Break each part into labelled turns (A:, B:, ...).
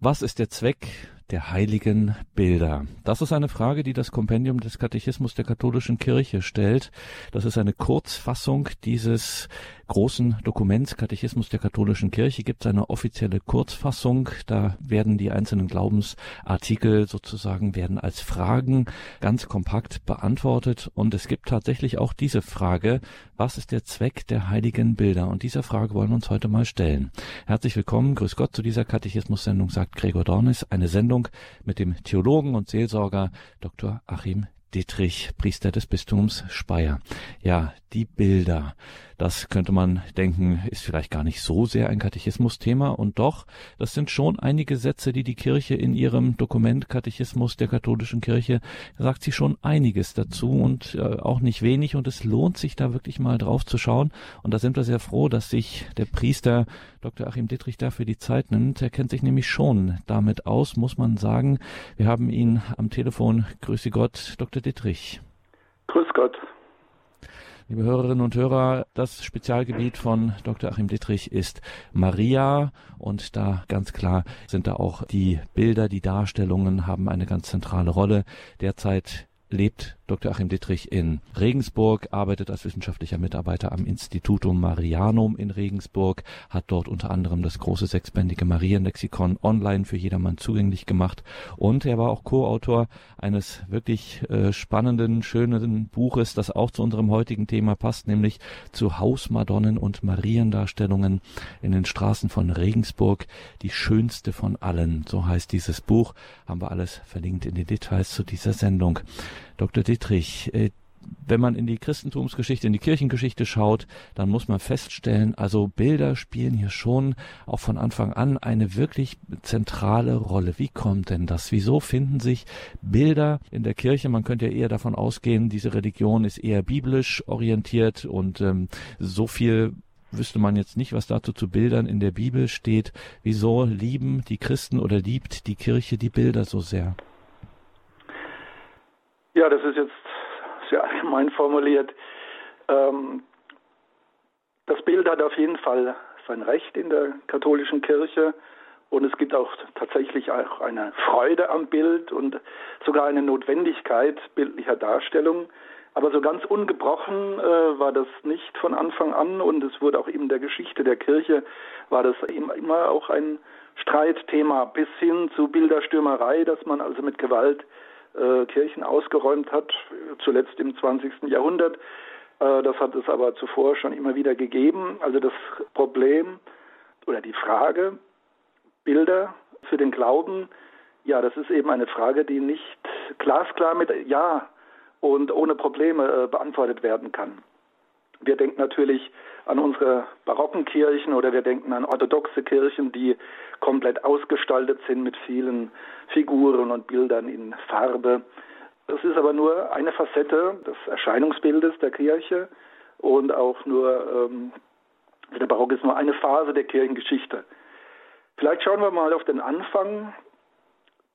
A: Was ist der Zweck der heiligen Bilder? Das ist eine Frage, die das Kompendium des Katechismus der katholischen Kirche stellt. Das ist eine Kurzfassung dieses großen Dokuments Katechismus der katholischen Kirche. Gibt es eine offizielle Kurzfassung. Da werden die einzelnen Glaubensartikel sozusagen werden als Fragen ganz kompakt beantwortet. Und es gibt tatsächlich auch diese Frage, was ist der Zweck der heiligen Bilder? Und dieser Frage wollen wir uns heute mal stellen. Herzlich willkommen, grüß Gott zu dieser Katechismus-Sendung, sagt Gregor Dornis. Eine Sendung, Sendung mit dem Theologen und Seelsorger Dr. Achim Dietrich, Priester des Bistums Speyer. Ja, die Bilder. Das könnte man denken, ist vielleicht gar nicht so sehr ein Katechismusthema und doch, das sind schon einige Sätze, die die Kirche in ihrem Dokument Katechismus der katholischen Kirche sagt sie schon einiges dazu und äh, auch nicht wenig und es lohnt sich da wirklich mal drauf zu schauen und da sind wir sehr froh, dass sich der Priester Dr. Achim Dittrich dafür die Zeit nimmt. Er kennt sich nämlich schon damit aus, muss man sagen. Wir haben ihn am Telefon. Grüße Gott, Dr. Dittrich.
B: Grüß Gott.
A: Liebe Hörerinnen und Hörer, das Spezialgebiet von Dr. Achim Dittrich ist Maria und da ganz klar sind da auch die Bilder, die Darstellungen haben eine ganz zentrale Rolle. Derzeit lebt Dr. Achim Dittrich in Regensburg, arbeitet als wissenschaftlicher Mitarbeiter am Institutum Marianum in Regensburg, hat dort unter anderem das große sechsbändige Marienlexikon online für jedermann zugänglich gemacht und er war auch Co-Autor eines wirklich äh, spannenden, schönen Buches, das auch zu unserem heutigen Thema passt, nämlich zu Hausmadonnen und Mariendarstellungen in den Straßen von Regensburg, die schönste von allen. So heißt dieses Buch, haben wir alles verlinkt in den Details zu dieser Sendung. Dr. Dietrich, äh, wenn man in die Christentumsgeschichte, in die Kirchengeschichte schaut, dann muss man feststellen, also Bilder spielen hier schon auch von Anfang an eine wirklich zentrale Rolle. Wie kommt denn das? Wieso finden sich Bilder in der Kirche? Man könnte ja eher davon ausgehen, diese Religion ist eher biblisch orientiert und ähm, so viel wüsste man jetzt nicht, was dazu zu Bildern in der Bibel steht. Wieso lieben die Christen oder liebt die Kirche die Bilder so sehr?
B: Ja, das ist jetzt sehr allgemein formuliert. Ähm, das Bild hat auf jeden Fall sein Recht in der katholischen Kirche und es gibt auch tatsächlich auch eine Freude am Bild und sogar eine Notwendigkeit bildlicher Darstellung. Aber so ganz ungebrochen äh, war das nicht von Anfang an und es wurde auch in der Geschichte der Kirche war das immer auch ein Streitthema bis hin zu Bilderstürmerei, dass man also mit Gewalt äh, Kirchen ausgeräumt hat, zuletzt im 20. Jahrhundert. Äh, das hat es aber zuvor schon immer wieder gegeben. Also das Problem oder die Frage, Bilder für den Glauben, ja, das ist eben eine Frage, die nicht glasklar mit Ja und ohne Probleme äh, beantwortet werden kann. Wir denken natürlich an unsere barocken Kirchen oder wir denken an orthodoxe Kirchen, die komplett ausgestaltet sind mit vielen Figuren und Bildern in Farbe. Das ist aber nur eine Facette des Erscheinungsbildes der Kirche und auch nur, ähm, der Barock ist nur eine Phase der Kirchengeschichte. Vielleicht schauen wir mal auf den Anfang.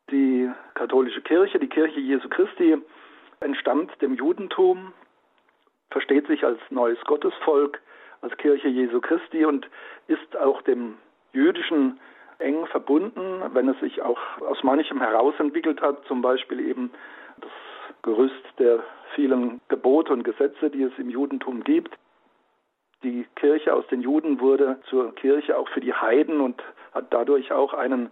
B: Die katholische Kirche, die Kirche Jesu Christi, entstammt dem Judentum, versteht sich als neues Gottesvolk, als Kirche Jesu Christi und ist auch dem jüdischen eng verbunden, wenn es sich auch aus manchem herausentwickelt hat, zum Beispiel eben das Gerüst der vielen Gebote und Gesetze, die es im Judentum gibt. Die Kirche aus den Juden wurde zur Kirche auch für die Heiden und hat dadurch auch einen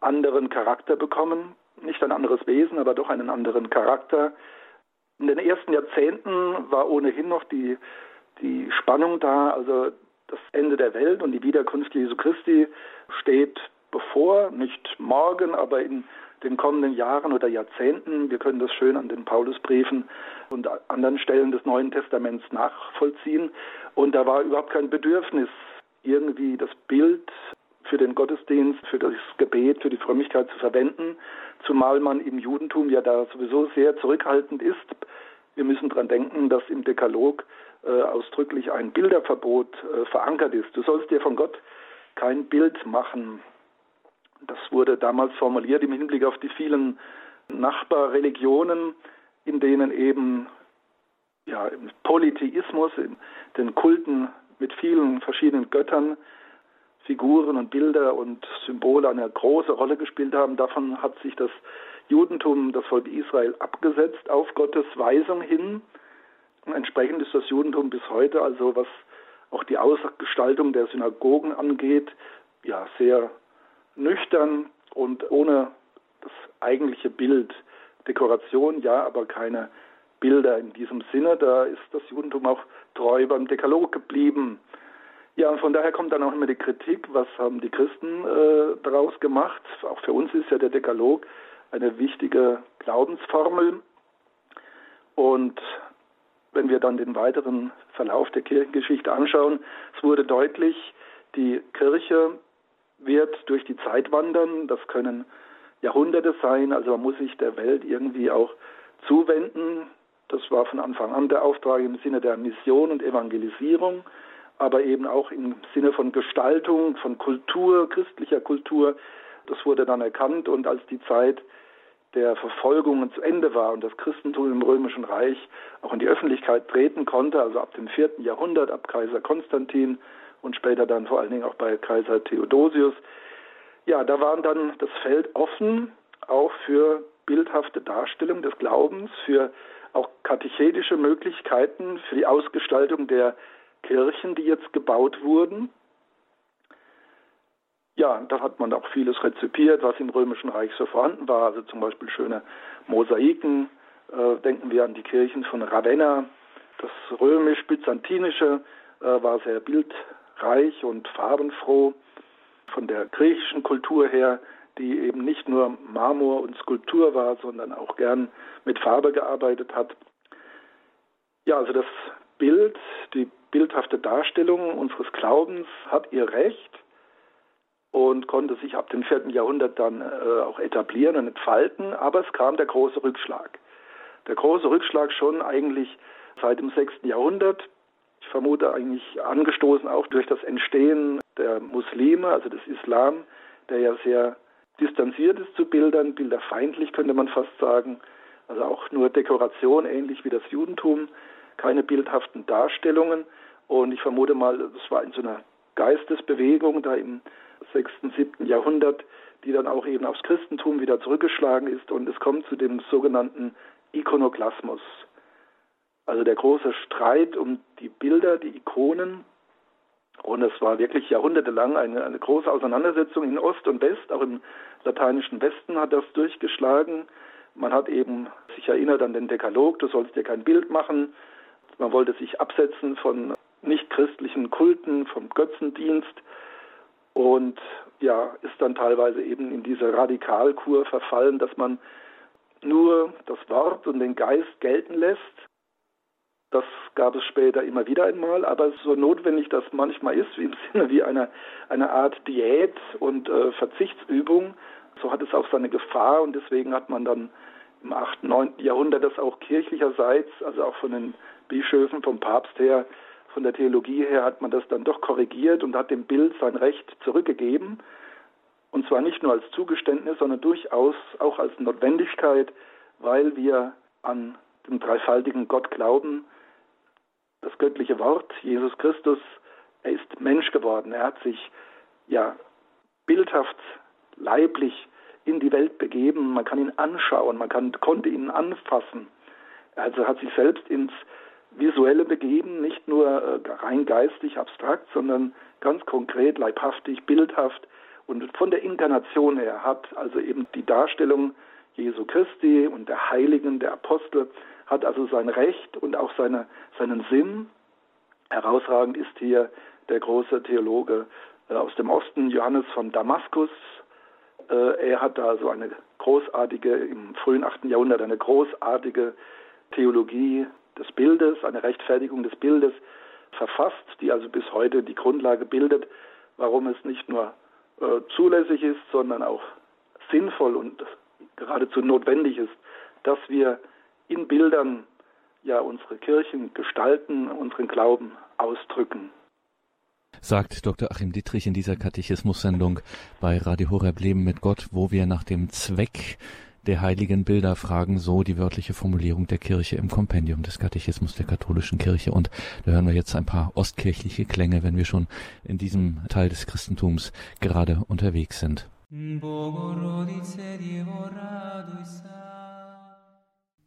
B: anderen Charakter bekommen. Nicht ein anderes Wesen, aber doch einen anderen Charakter. In den ersten Jahrzehnten war ohnehin noch die, die Spannung da, also das Ende der Welt und die Wiederkunft Jesu Christi steht bevor, nicht morgen, aber in den kommenden Jahren oder Jahrzehnten. Wir können das schön an den Paulusbriefen und anderen Stellen des Neuen Testaments nachvollziehen. Und da war überhaupt kein Bedürfnis, irgendwie das Bild für den Gottesdienst, für das Gebet, für die Frömmigkeit zu verwenden, zumal man im Judentum ja da sowieso sehr zurückhaltend ist. Wir müssen daran denken, dass im Dekalog äh, ausdrücklich ein Bilderverbot äh, verankert ist. Du sollst dir von Gott kein Bild machen. Das wurde damals formuliert im Hinblick auf die vielen Nachbarreligionen, in denen eben ja, im Polytheismus, in den Kulten mit vielen verschiedenen Göttern, Figuren und Bilder und Symbole eine große Rolle gespielt haben. Davon hat sich das Judentum, das Volk Israel, abgesetzt auf Gottes Weisung hin. Und entsprechend ist das Judentum bis heute, also was auch die Ausgestaltung der Synagogen angeht, ja, sehr nüchtern und ohne das eigentliche Bild. Dekoration, ja, aber keine Bilder in diesem Sinne. Da ist das Judentum auch treu beim Dekalog geblieben. Ja, und von daher kommt dann auch immer die Kritik, was haben die Christen äh, daraus gemacht. Auch für uns ist ja der Dekalog eine wichtige Glaubensformel. Und wenn wir dann den weiteren Verlauf der Kirchengeschichte anschauen, es wurde deutlich, die Kirche wird durch die Zeit wandern. Das können Jahrhunderte sein. Also man muss sich der Welt irgendwie auch zuwenden. Das war von Anfang an der Auftrag im Sinne der Mission und Evangelisierung, aber eben auch im Sinne von Gestaltung, von Kultur, christlicher Kultur. Das wurde dann erkannt und als die Zeit der Verfolgungen zu Ende war und das Christentum im Römischen Reich auch in die Öffentlichkeit treten konnte, also ab dem vierten Jahrhundert, ab Kaiser Konstantin und später dann vor allen Dingen auch bei Kaiser Theodosius, ja, da waren dann das Feld offen, auch für bildhafte Darstellung des Glaubens, für auch katechetische Möglichkeiten, für die Ausgestaltung der Kirchen, die jetzt gebaut wurden. Ja, da hat man auch vieles rezipiert, was im Römischen Reich so vorhanden war, also zum Beispiel schöne Mosaiken. Äh, denken wir an die Kirchen von Ravenna. Das römisch-byzantinische äh, war sehr bildreich und farbenfroh. Von der griechischen Kultur her, die eben nicht nur Marmor und Skulptur war, sondern auch gern mit Farbe gearbeitet hat. Ja, also das Bild, die bildhafte Darstellung unseres Glaubens hat ihr Recht und konnte sich ab dem vierten Jahrhundert dann äh, auch etablieren und entfalten, aber es kam der große Rückschlag. Der große Rückschlag schon eigentlich seit dem sechsten Jahrhundert. Ich vermute eigentlich angestoßen auch durch das Entstehen der Muslime, also des Islam, der ja sehr distanziert ist zu Bildern, bilderfeindlich könnte man fast sagen, also auch nur Dekoration, ähnlich wie das Judentum, keine bildhaften Darstellungen. Und ich vermute mal, das war in so einer Geistesbewegung da im 6., 7. Jahrhundert, die dann auch eben aufs Christentum wieder zurückgeschlagen ist und es kommt zu dem sogenannten Ikonoklasmus. Also der große Streit um die Bilder, die Ikonen. Und es war wirklich jahrhundertelang eine, eine große Auseinandersetzung in Ost und West, auch im lateinischen Westen hat das durchgeschlagen. Man hat eben sich erinnert an den Dekalog, du sollst dir kein Bild machen. Man wollte sich absetzen von nichtchristlichen Kulten, vom Götzendienst und ja, ist dann teilweise eben in diese Radikalkur verfallen, dass man nur das Wort und den Geist gelten lässt. Das gab es später immer wieder einmal, aber so notwendig das manchmal ist, wie im Sinne wie einer eine Art Diät und äh, Verzichtsübung, so hat es auch seine Gefahr und deswegen hat man dann im 8., 9. Jahrhundert das auch kirchlicherseits, also auch von den Bischöfen, vom Papst her, von der Theologie her hat man das dann doch korrigiert und hat dem Bild sein Recht zurückgegeben. Und zwar nicht nur als Zugeständnis, sondern durchaus auch als Notwendigkeit, weil wir an den dreifaltigen Gott glauben. Das göttliche Wort, Jesus Christus, er ist Mensch geworden. Er hat sich ja bildhaft, leiblich in die Welt begeben. Man kann ihn anschauen, man kann, konnte ihn anfassen. Also hat sich selbst ins Visuelle begeben, nicht nur äh, rein geistig, abstrakt, sondern ganz konkret, leibhaftig, bildhaft. Und von der Inkarnation her hat also eben die Darstellung Jesu Christi und der Heiligen, der Apostel, hat also sein Recht und auch seine, seinen Sinn. Herausragend ist hier der große Theologe äh, aus dem Osten, Johannes von Damaskus. Äh, er hat also eine großartige, im frühen 8. Jahrhundert, eine großartige Theologie des Bildes, eine Rechtfertigung des Bildes verfasst, die also bis heute die Grundlage bildet, warum es nicht nur äh, zulässig ist, sondern auch sinnvoll und geradezu notwendig ist, dass wir in Bildern ja unsere Kirchen gestalten, unseren Glauben ausdrücken.
A: Sagt Dr. Achim Dittrich in dieser Katechismus-Sendung bei Radio Horeb Leben mit Gott, wo wir nach dem Zweck der heiligen Bilder fragen, so die wörtliche Formulierung der Kirche im Kompendium des Katechismus der katholischen Kirche. Und da hören wir jetzt ein paar ostkirchliche Klänge, wenn wir schon in diesem Teil des Christentums gerade unterwegs sind.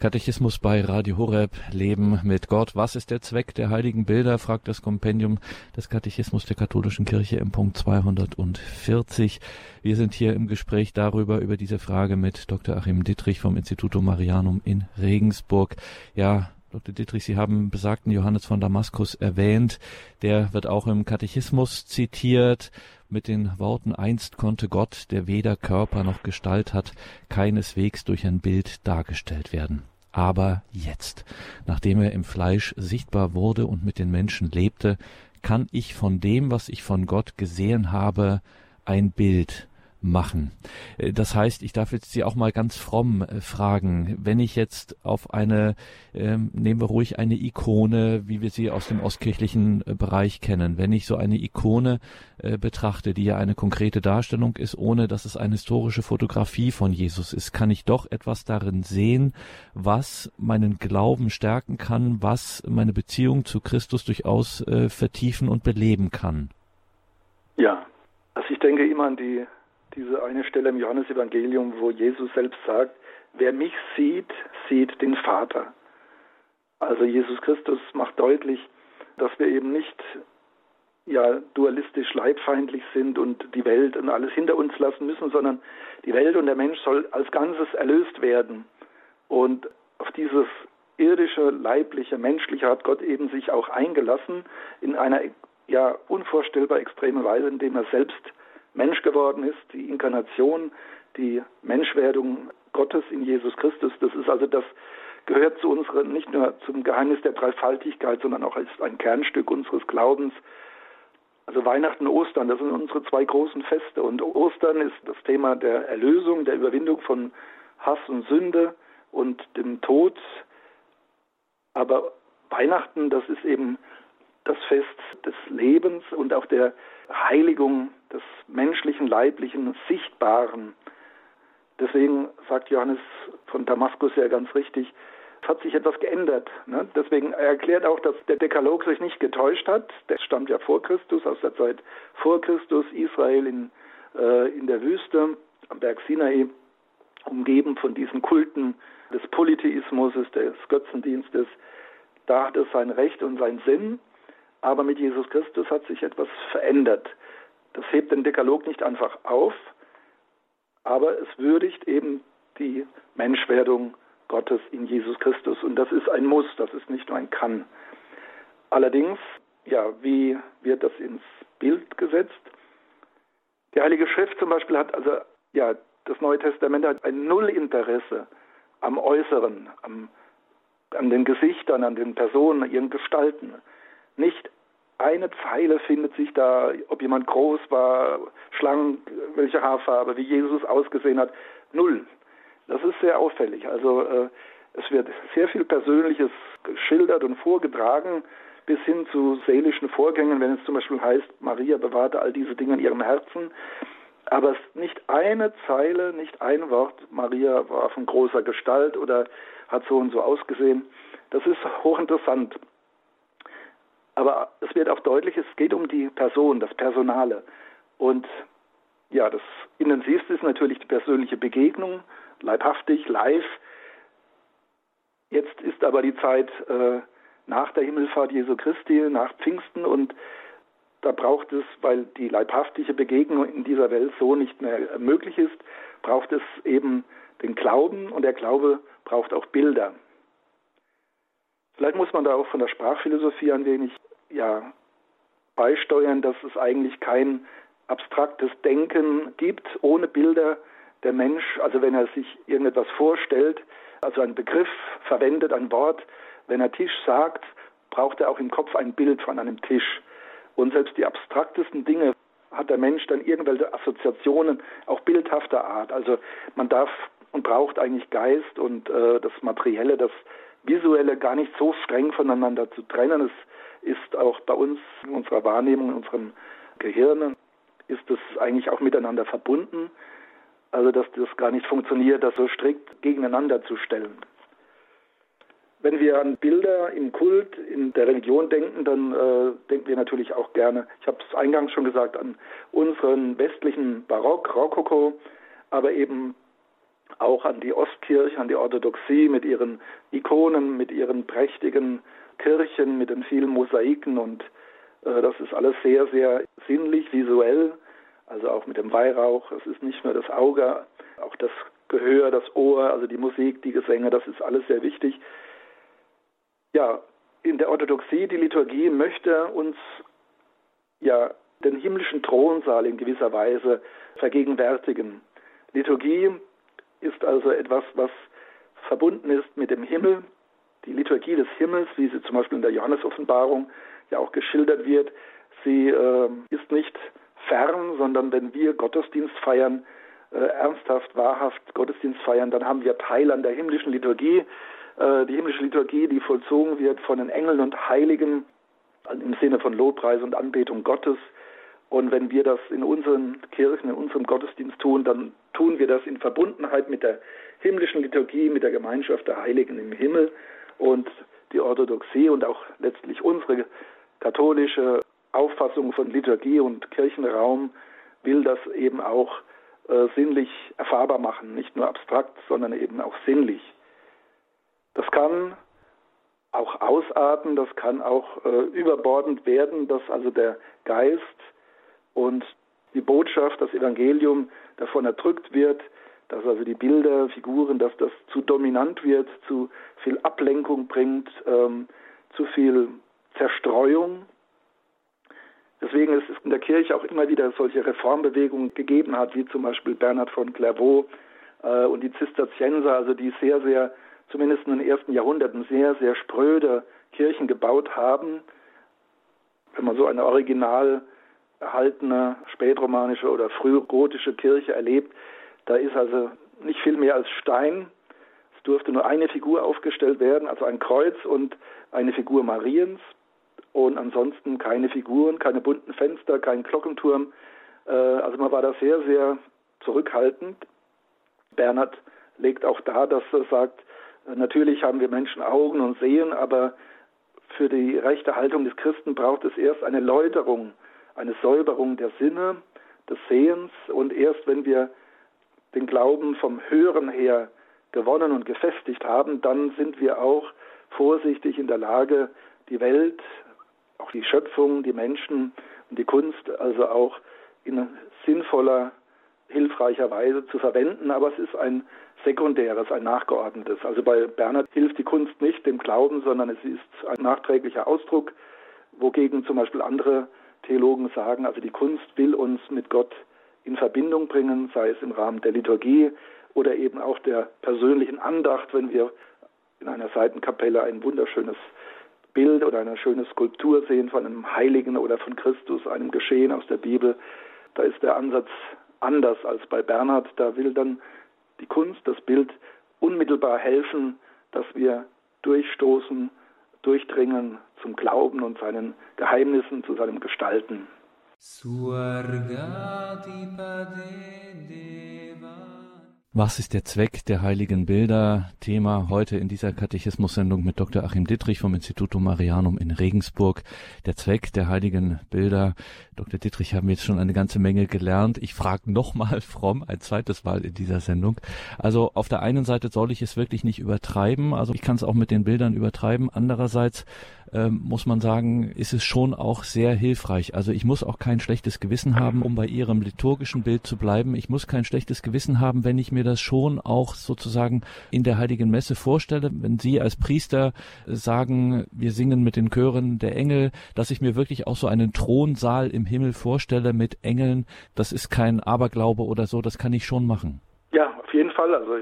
A: Katechismus bei Radio Horeb, Leben mit Gott. Was ist der Zweck der heiligen Bilder? fragt das Kompendium des Katechismus der katholischen Kirche im Punkt 240. Wir sind hier im Gespräch darüber, über diese Frage mit Dr. Achim Dittrich vom Instituto Marianum in Regensburg. Ja, Dr. Dittrich, Sie haben besagten Johannes von Damaskus erwähnt. Der wird auch im Katechismus zitiert mit den Worten Einst konnte Gott, der weder Körper noch Gestalt hat, keineswegs durch ein Bild dargestellt werden. Aber jetzt, nachdem er im Fleisch sichtbar wurde und mit den Menschen lebte, kann ich von dem, was ich von Gott gesehen habe, ein Bild machen. Äh, das heißt, ich darf jetzt Sie auch mal ganz fromm äh, fragen, wenn ich jetzt auf eine, ähm, nehmen wir ruhig eine Ikone, wie wir sie aus dem ostkirchlichen äh, Bereich kennen, wenn ich so eine Ikone betrachte, die ja eine konkrete Darstellung ist, ohne dass es eine historische Fotografie von Jesus ist, kann ich doch etwas darin sehen, was meinen Glauben stärken kann, was meine Beziehung zu Christus durchaus vertiefen und beleben kann.
B: Ja, also ich denke immer an die diese eine Stelle im Johannesevangelium, wo Jesus selbst sagt, wer mich sieht, sieht den Vater. Also Jesus Christus macht deutlich, dass wir eben nicht ja dualistisch leibfeindlich sind und die Welt und alles hinter uns lassen müssen, sondern die Welt und der Mensch soll als Ganzes erlöst werden. Und auf dieses irdische, leibliche, menschliche hat Gott eben sich auch eingelassen in einer ja unvorstellbar extremen Weise, indem er selbst Mensch geworden ist, die Inkarnation, die Menschwerdung Gottes in Jesus Christus. Das ist also das gehört zu unserer, nicht nur zum Geheimnis der Dreifaltigkeit, sondern auch als ein Kernstück unseres Glaubens. Also Weihnachten, Ostern, das sind unsere zwei großen Feste. Und Ostern ist das Thema der Erlösung, der Überwindung von Hass und Sünde und dem Tod. Aber Weihnachten, das ist eben das Fest des Lebens und auch der Heiligung des menschlichen, leiblichen, sichtbaren. Deswegen sagt Johannes von Damaskus ja ganz richtig, es hat sich etwas geändert. Ne? Deswegen er erklärt auch, dass der Dekalog sich nicht getäuscht hat. Der stammt ja vor Christus, aus der Zeit vor Christus, Israel in, äh, in der Wüste, am Berg Sinai, umgeben von diesen Kulten des Polytheismus, des Götzendienstes. Da hat es sein Recht und seinen Sinn. Aber mit Jesus Christus hat sich etwas verändert. Das hebt den Dekalog nicht einfach auf, aber es würdigt eben die Menschwerdung Gottes in Jesus Christus. Und das ist ein Muss, das ist nicht nur ein Kann. Allerdings, ja, wie wird das ins Bild gesetzt? Die Heilige Schrift zum Beispiel hat also, ja, das Neue Testament hat ein Nullinteresse am Äußeren, am, an den Gesichtern, an den Personen, ihren Gestalten. Nicht eine Zeile findet sich da, ob jemand groß war, schlank, welche Haarfarbe, wie Jesus ausgesehen hat. Null. Das ist sehr auffällig. Also äh, es wird sehr viel Persönliches geschildert und vorgetragen, bis hin zu seelischen Vorgängen, wenn es zum Beispiel heißt, Maria bewahrte all diese Dinge in ihrem Herzen. Aber es nicht eine Zeile, nicht ein Wort, Maria war von großer Gestalt oder hat so und so ausgesehen. Das ist hochinteressant. Aber es wird auch deutlich, es geht um die Person, das Personale. Und ja, das Intensivste ist natürlich die persönliche Begegnung, leibhaftig, live. Jetzt ist aber die Zeit äh, nach der Himmelfahrt Jesu Christi, nach Pfingsten und da braucht es, weil die leibhaftige Begegnung in dieser Welt so nicht mehr möglich ist, braucht es eben den Glauben und der Glaube braucht auch Bilder. Vielleicht muss man da auch von der Sprachphilosophie ein wenig ja, beisteuern, dass es eigentlich kein abstraktes Denken gibt ohne Bilder. Der Mensch, also wenn er sich irgendetwas vorstellt, also einen Begriff verwendet, ein Wort, wenn er Tisch sagt, braucht er auch im Kopf ein Bild von einem Tisch. Und selbst die abstraktesten Dinge hat der Mensch dann irgendwelche Assoziationen, auch bildhafter Art. Also man darf und braucht eigentlich Geist und äh, das Materielle, das Visuelle gar nicht so streng voneinander zu trennen. Es ist auch bei uns, in unserer Wahrnehmung, in unserem Gehirn, ist es eigentlich auch miteinander verbunden. Also dass das gar nicht funktioniert, das so strikt gegeneinander zu stellen. Wenn wir an Bilder im Kult, in der Religion denken, dann äh, denken wir natürlich auch gerne, ich habe es eingangs schon gesagt, an unseren westlichen Barock, Rokoko, aber eben auch an die Ostkirche, an die Orthodoxie mit ihren Ikonen, mit ihren prächtigen Kirchen, mit den vielen Mosaiken und äh, das ist alles sehr, sehr sinnlich, visuell, also auch mit dem Weihrauch. Es ist nicht nur das Auge, auch das Gehör, das Ohr, also die Musik, die Gesänge, das ist alles sehr wichtig. Ja, in der Orthodoxie, die Liturgie möchte uns ja den himmlischen Thronsaal in gewisser Weise vergegenwärtigen. Liturgie ist also etwas, was verbunden ist mit dem Himmel. Die Liturgie des Himmels, wie sie zum Beispiel in der Johannesoffenbarung ja auch geschildert wird, sie äh, ist nicht fern, sondern wenn wir Gottesdienst feiern, äh, ernsthaft, wahrhaft Gottesdienst feiern, dann haben wir Teil an der himmlischen Liturgie. Äh, die himmlische Liturgie, die vollzogen wird von den Engeln und Heiligen im Sinne von Lobpreis und Anbetung Gottes. Und wenn wir das in unseren Kirchen, in unserem Gottesdienst tun, dann tun wir das in Verbundenheit mit der himmlischen Liturgie, mit der Gemeinschaft der Heiligen im Himmel. Und die Orthodoxie und auch letztlich unsere katholische Auffassung von Liturgie und Kirchenraum will das eben auch äh, sinnlich erfahrbar machen, nicht nur abstrakt, sondern eben auch sinnlich. Das kann auch ausarten, das kann auch äh, überbordend werden, dass also der Geist und die Botschaft, das Evangelium davon erdrückt wird, dass also die Bilder, Figuren, dass das zu dominant wird, zu viel Ablenkung bringt, ähm, zu viel Zerstreuung. Deswegen ist es in der Kirche auch immer wieder solche Reformbewegungen gegeben hat, wie zum Beispiel Bernhard von Clairvaux äh, und die Zisterzienser, also die sehr, sehr zumindest in den ersten Jahrhunderten sehr, sehr spröde Kirchen gebaut haben. Wenn man so eine original erhaltene spätromanische oder frühgotische Kirche erlebt, da ist also nicht viel mehr als Stein. Es durfte nur eine Figur aufgestellt werden, also ein Kreuz und eine Figur Mariens. Und ansonsten keine Figuren, keine bunten Fenster, kein Glockenturm. Äh, also man war da sehr, sehr zurückhaltend. Bernhard legt auch dar, dass er sagt, Natürlich haben wir Menschen Augen und sehen, aber für die rechte Haltung des Christen braucht es erst eine Läuterung, eine Säuberung der Sinne, des Sehens und erst wenn wir den Glauben vom Hören her gewonnen und gefestigt haben, dann sind wir auch vorsichtig in der Lage, die Welt, auch die Schöpfung, die Menschen und die Kunst also auch in sinnvoller, hilfreicher Weise zu verwenden. Aber es ist ein Sekundäres, ein nachgeordnetes. Also bei Bernhard hilft die Kunst nicht dem Glauben, sondern es ist ein nachträglicher Ausdruck, wogegen zum Beispiel andere Theologen sagen, also die Kunst will uns mit Gott in Verbindung bringen, sei es im Rahmen der Liturgie oder eben auch der persönlichen Andacht, wenn wir in einer Seitenkapelle ein wunderschönes Bild oder eine schöne Skulptur sehen von einem Heiligen oder von Christus, einem Geschehen aus der Bibel. Da ist der Ansatz anders als bei Bernhard. Da will dann die Kunst, das Bild unmittelbar helfen, dass wir durchstoßen, durchdringen zum Glauben und seinen Geheimnissen, zu seinem Gestalten.
A: Was ist der Zweck der heiligen Bilder? Thema heute in dieser Katechismus-Sendung mit Dr. Achim Dittrich vom Instituto Marianum in Regensburg. Der Zweck der heiligen Bilder. Dr. Dittrich haben jetzt schon eine ganze Menge gelernt. Ich frage nochmal fromm ein zweites Mal in dieser Sendung. Also auf der einen Seite soll ich es wirklich nicht übertreiben. Also ich kann es auch mit den Bildern übertreiben. Andererseits ähm, muss man sagen, ist es schon auch sehr hilfreich. Also ich muss auch kein schlechtes Gewissen haben, um bei Ihrem liturgischen Bild zu bleiben. Ich muss kein schlechtes Gewissen haben, wenn ich mir das schon auch sozusagen in der Heiligen Messe vorstelle. Wenn Sie als Priester sagen, wir singen mit den Chören der Engel, dass ich mir wirklich auch so einen Thronsaal im Himmel vorstelle mit Engeln, das ist kein Aberglaube oder so, das kann ich schon machen.
B: Ja, auf jeden Fall. Also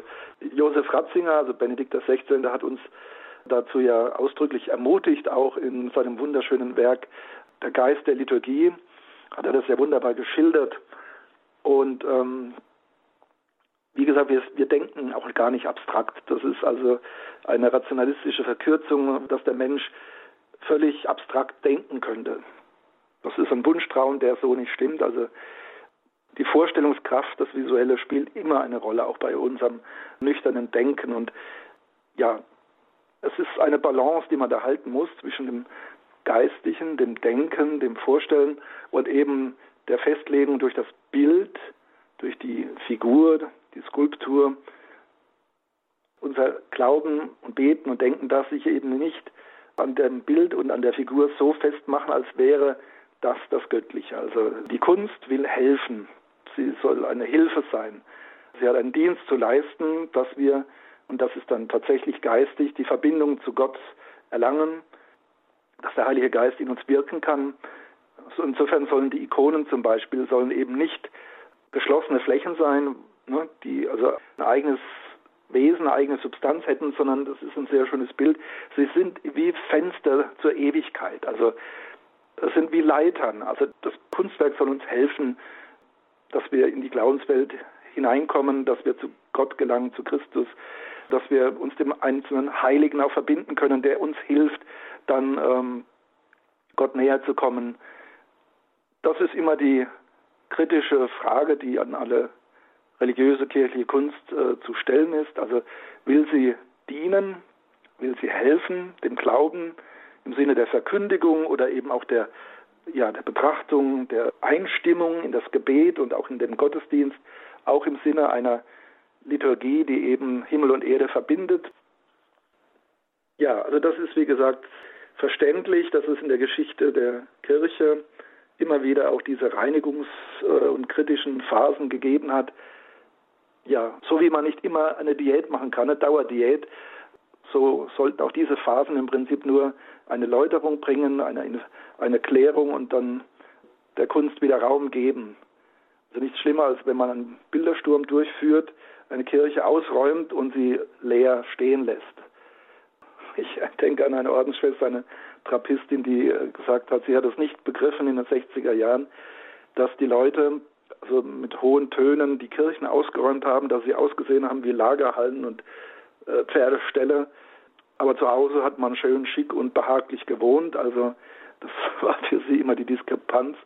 B: Josef Ratzinger, also Benedikt XVI., hat uns dazu ja ausdrücklich ermutigt, auch in seinem wunderschönen Werk Der Geist der Liturgie, hat er das ja wunderbar geschildert. Und ähm, wie gesagt, wir, wir denken auch gar nicht abstrakt. Das ist also eine rationalistische Verkürzung, dass der Mensch völlig abstrakt denken könnte. Das ist ein Wunschtraum, der so nicht stimmt. Also die Vorstellungskraft, das Visuelle spielt immer eine Rolle, auch bei unserem nüchternen Denken. Und ja, es ist eine Balance, die man da halten muss zwischen dem Geistlichen, dem Denken, dem Vorstellen und eben der Festlegung durch das Bild, durch die Figur, die Skulptur. Unser Glauben und Beten und Denken darf sich eben nicht an dem Bild und an der Figur so festmachen, als wäre das das Göttliche. Also die Kunst will helfen. Sie soll eine Hilfe sein. Sie hat einen Dienst zu leisten, dass wir, und das ist dann tatsächlich geistig, die Verbindung zu Gott erlangen, dass der Heilige Geist in uns wirken kann. Insofern sollen die Ikonen zum Beispiel sollen eben nicht geschlossene Flächen sein, ne, die also ein eigenes Wesen, eine eigene Substanz hätten, sondern das ist ein sehr schönes Bild. Sie sind wie Fenster zur Ewigkeit. Also es sind wie Leitern. Also das Kunstwerk soll uns helfen, dass wir in die Glaubenswelt hineinkommen, dass wir zu Gott gelangen, zu Christus, dass wir uns dem einzelnen Heiligen auch verbinden können, der uns hilft, dann ähm, Gott näher zu kommen. Das ist immer die kritische Frage, die an alle religiöse kirchliche Kunst äh, zu stellen ist. Also will sie dienen, will sie helfen, dem Glauben im Sinne der Verkündigung oder eben auch der, ja, der Betrachtung, der Einstimmung in das Gebet und auch in den Gottesdienst, auch im Sinne einer Liturgie, die eben Himmel und Erde verbindet. Ja, also das ist wie gesagt verständlich, dass es in der Geschichte der Kirche immer wieder auch diese Reinigungs- äh, und kritischen Phasen gegeben hat. Ja, so wie man nicht immer eine Diät machen kann, eine Dauerdiät, so sollten auch diese Phasen im Prinzip nur eine Läuterung bringen, eine, eine Klärung und dann der Kunst wieder Raum geben. Also nichts schlimmer, als wenn man einen Bildersturm durchführt, eine Kirche ausräumt und sie leer stehen lässt. Ich denke an eine Ordensschwester, eine Trappistin, die äh, gesagt hat, sie hat es nicht begriffen in den 60er Jahren, dass die Leute also mit hohen Tönen die Kirchen ausgeräumt haben, dass sie ausgesehen haben wie Lagerhallen und äh, Pferdeställe. Aber zu Hause hat man schön schick und behaglich gewohnt. Also das war für sie immer die Diskrepanz.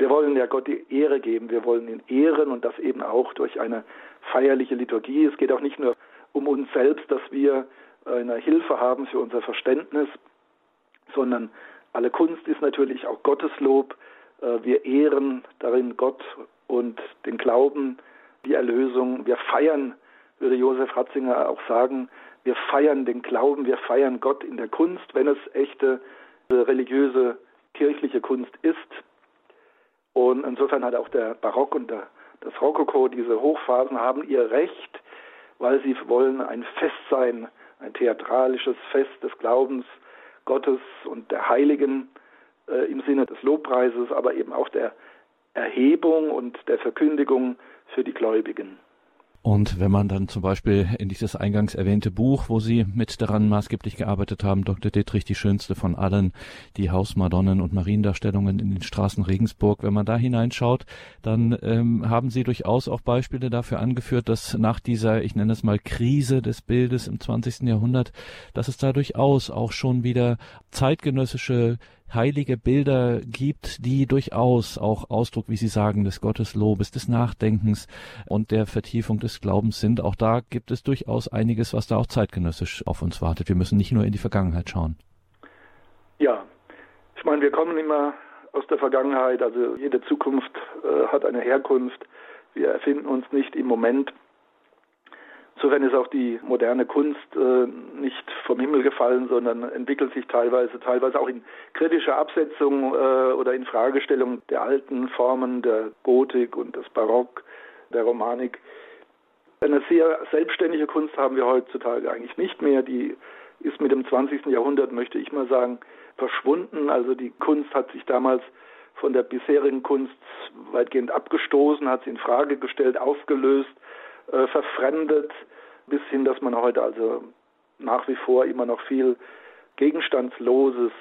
B: Wir wollen ja Gott die Ehre geben, wir wollen ihn ehren und das eben auch durch eine feierliche Liturgie. Es geht auch nicht nur um uns selbst, dass wir eine Hilfe haben für unser Verständnis, sondern alle Kunst ist natürlich auch Gotteslob. Äh, wir ehren darin Gott und den Glauben, die Erlösung. Wir feiern, würde Josef Ratzinger auch sagen, wir feiern den Glauben, wir feiern Gott in der Kunst, wenn es echte äh, religiöse kirchliche Kunst ist. Und insofern hat auch der Barock und der, das Rokoko, diese Hochphasen haben ihr Recht, weil sie wollen ein Fest sein, ein theatralisches Fest des Glaubens Gottes und der Heiligen äh, im Sinne des Lobpreises, aber eben auch der Erhebung und der Verkündigung für die Gläubigen.
A: Und wenn man dann zum Beispiel in dieses eingangs erwähnte Buch, wo Sie mit daran maßgeblich gearbeitet haben, Dr. Dittrich, die schönste von allen, die Hausmadonnen und Mariendarstellungen in den Straßen Regensburg, wenn man da hineinschaut, dann ähm, haben Sie durchaus auch Beispiele dafür angeführt, dass nach dieser, ich nenne es mal, Krise des Bildes im 20. Jahrhundert, dass es da durchaus auch schon wieder zeitgenössische heilige Bilder gibt, die durchaus auch Ausdruck, wie Sie sagen, des Gotteslobes, des Nachdenkens und der Vertiefung des Glaubens sind. Auch da gibt es durchaus einiges, was da auch zeitgenössisch auf uns wartet. Wir müssen nicht nur in die Vergangenheit schauen.
B: Ja, ich meine, wir kommen immer aus der Vergangenheit, also jede Zukunft äh, hat eine Herkunft. Wir erfinden uns nicht im Moment. Insofern ist auch die moderne Kunst äh, nicht vom Himmel gefallen, sondern entwickelt sich teilweise, teilweise auch in kritischer Absetzung äh, oder in Fragestellung der alten Formen der Gotik und des Barock, der Romanik. Eine sehr selbstständige Kunst haben wir heutzutage eigentlich nicht mehr. Die ist mit dem 20. Jahrhundert, möchte ich mal sagen, verschwunden. Also die Kunst hat sich damals von der bisherigen Kunst weitgehend abgestoßen, hat sie in Frage gestellt, aufgelöst äh, verfremdet, bis hin, dass man heute also nach wie vor immer noch viel Gegenstandsloses,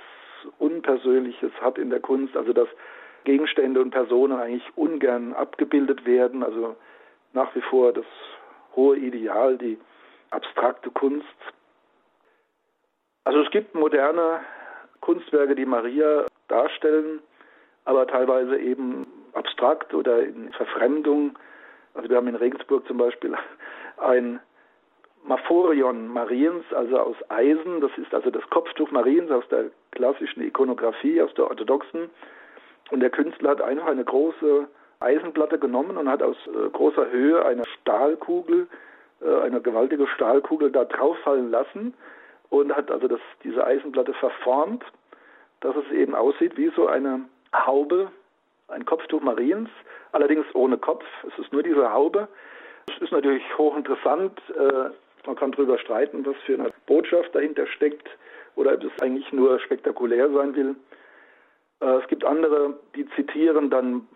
B: Unpersönliches hat in der Kunst, also dass Gegenstände und Personen eigentlich ungern abgebildet werden, also nach wie vor das hohe Ideal, die abstrakte Kunst. Also es gibt moderne Kunstwerke, die Maria darstellen, aber teilweise eben abstrakt abstrakt oder in Verfremdung. Also wir haben in Regensburg zum Beispiel ein Maphorion Mariens, also aus Eisen. Das ist also das Kopftuch Mariens aus der klassischen Ikonografie, aus der orthodoxen. Und der Künstler hat einfach eine große Eisenplatte genommen und hat aus äh, großer Höhe eine Stahlkugel, äh, eine gewaltige Stahlkugel da drauf fallen lassen und hat also das, diese Eisenplatte verformt, dass es eben aussieht wie so eine Haube, ein Kopftuch Mariens, allerdings ohne Kopf. Es ist nur diese Haube. Es ist natürlich hochinteressant. Äh, man kann darüber streiten, was für eine Botschaft dahinter steckt oder ob es eigentlich nur spektakulär sein will. Äh, es gibt andere, die zitieren dann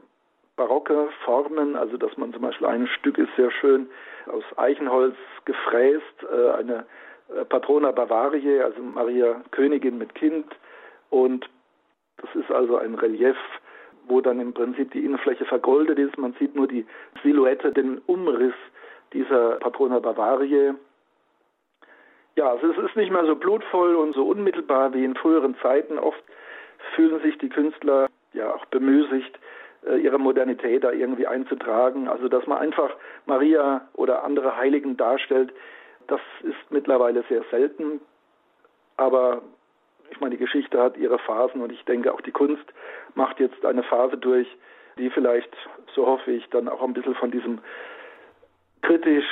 B: barocke Formen, also dass man zum Beispiel ein Stück ist sehr schön aus Eichenholz gefräst, äh, eine Patrona Bavariae, also Maria Königin mit Kind. Und das ist also ein Relief, wo dann im Prinzip die Innenfläche vergoldet ist. Man sieht nur die Silhouette, den Umriss dieser Patrona Bavariae. Ja, also es ist nicht mehr so blutvoll und so unmittelbar wie in früheren Zeiten. Oft fühlen sich die Künstler ja auch bemüßigt, äh, ihre Modernität da irgendwie einzutragen. Also dass man einfach Maria oder andere Heiligen darstellt, das ist mittlerweile sehr selten. Aber ich meine, die Geschichte hat ihre Phasen und ich denke auch die Kunst macht jetzt eine Phase durch, die vielleicht, so hoffe ich, dann auch ein bisschen von diesem kritisch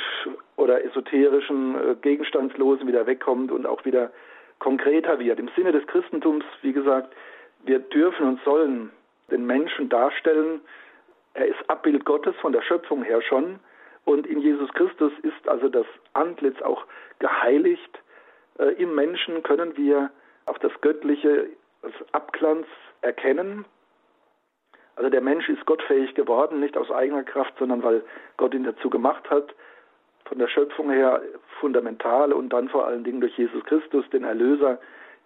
B: oder esoterischen, äh, gegenstandslosen wieder wegkommt und auch wieder konkreter wird. Im Sinne des Christentums, wie gesagt, wir dürfen und sollen den Menschen darstellen. Er ist Abbild Gottes von der Schöpfung her schon. Und in Jesus Christus ist also das Antlitz auch geheiligt. Äh, Im Menschen können wir auch das Göttliche als Abglanz erkennen. Also der Mensch ist gottfähig geworden, nicht aus eigener Kraft, sondern weil Gott ihn dazu gemacht hat. Von der Schöpfung her fundamental und dann vor allen Dingen durch Jesus Christus, den Erlöser,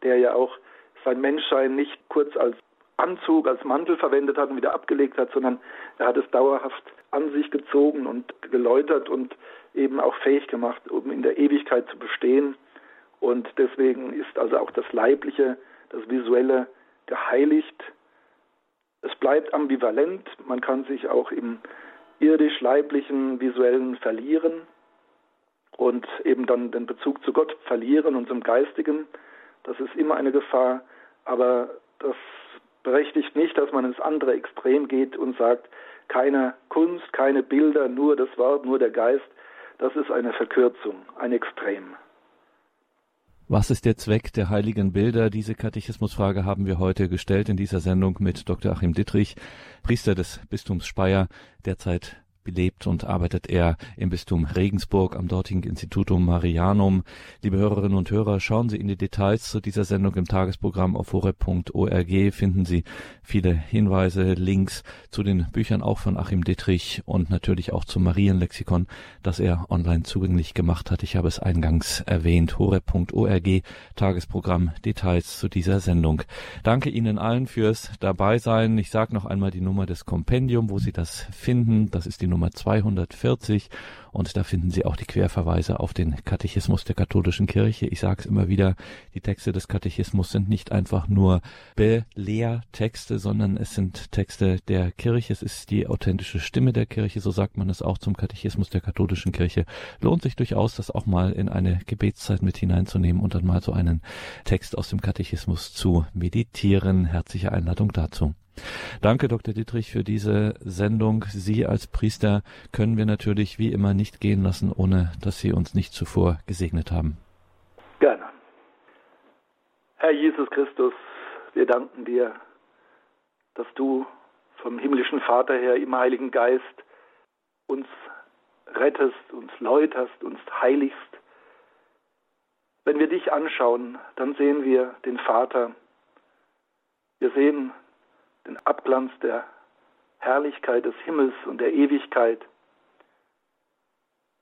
B: der ja auch sein Menschsein nicht kurz als Anzug, als Mantel verwendet hat und wieder abgelegt hat, sondern er hat es dauerhaft an sich gezogen und geläutert und eben auch fähig gemacht, um in der Ewigkeit zu bestehen. Und deswegen ist also auch das Leibliche, das Visuelle geheiligt. Es bleibt ambivalent, man kann sich auch im irdisch-leiblichen, visuellen verlieren und eben dann den Bezug zu Gott verlieren und zum Geistigen. Das ist immer eine Gefahr, aber das berechtigt nicht, dass man ins andere Extrem geht und sagt, keine Kunst, keine Bilder, nur das Wort, nur der Geist. Das ist eine Verkürzung, ein Extrem.
A: Was ist der Zweck der heiligen Bilder? Diese Katechismusfrage haben wir heute gestellt in dieser Sendung mit Dr. Achim Dittrich, Priester des Bistums Speyer, derzeit lebt und arbeitet er im Bistum Regensburg am dortigen Institutum Marianum. Liebe Hörerinnen und Hörer, schauen Sie in die Details zu dieser Sendung im Tagesprogramm auf horeb.org. Finden Sie viele Hinweise, Links zu den Büchern auch von Achim Dittrich und natürlich auch zum Marienlexikon, das er online zugänglich gemacht hat. Ich habe es eingangs erwähnt. horeb.org, Tagesprogramm, Details zu dieser Sendung. Danke Ihnen allen fürs Dabeisein. Ich sage noch einmal die Nummer des Kompendium, wo Sie das finden. Das ist die Nummer 240 und da finden Sie auch die Querverweise auf den Katechismus der katholischen Kirche. Ich sage es immer wieder, die Texte des Katechismus sind nicht einfach nur Belehrtexte, sondern es sind Texte der Kirche. Es ist die authentische Stimme der Kirche, so sagt man es auch zum Katechismus der katholischen Kirche. Lohnt sich durchaus, das auch mal in eine Gebetszeit mit hineinzunehmen und dann mal so einen Text aus dem Katechismus zu meditieren. Herzliche Einladung dazu. Danke, Dr. Dietrich, für diese Sendung. Sie als Priester können wir natürlich wie immer nicht gehen lassen, ohne dass Sie uns nicht zuvor gesegnet haben.
B: Gerne. Herr Jesus Christus, wir danken dir, dass du vom himmlischen Vater her im Heiligen Geist uns rettest, uns läuterst, uns heiligst. Wenn wir dich anschauen, dann sehen wir den Vater. Wir sehen den Abglanz der Herrlichkeit des Himmels und der Ewigkeit.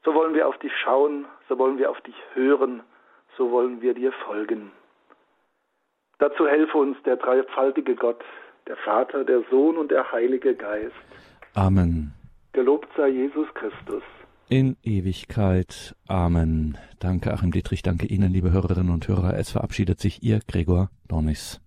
B: So wollen wir auf dich schauen, so wollen wir auf dich hören, so wollen wir dir folgen. Dazu helfe uns der dreifaltige Gott, der Vater, der Sohn und der Heilige Geist.
A: Amen.
B: Gelobt sei Jesus Christus.
A: In Ewigkeit. Amen. Danke, Achim Dietrich. Danke Ihnen, liebe Hörerinnen und Hörer. Es verabschiedet sich Ihr Gregor Dornis.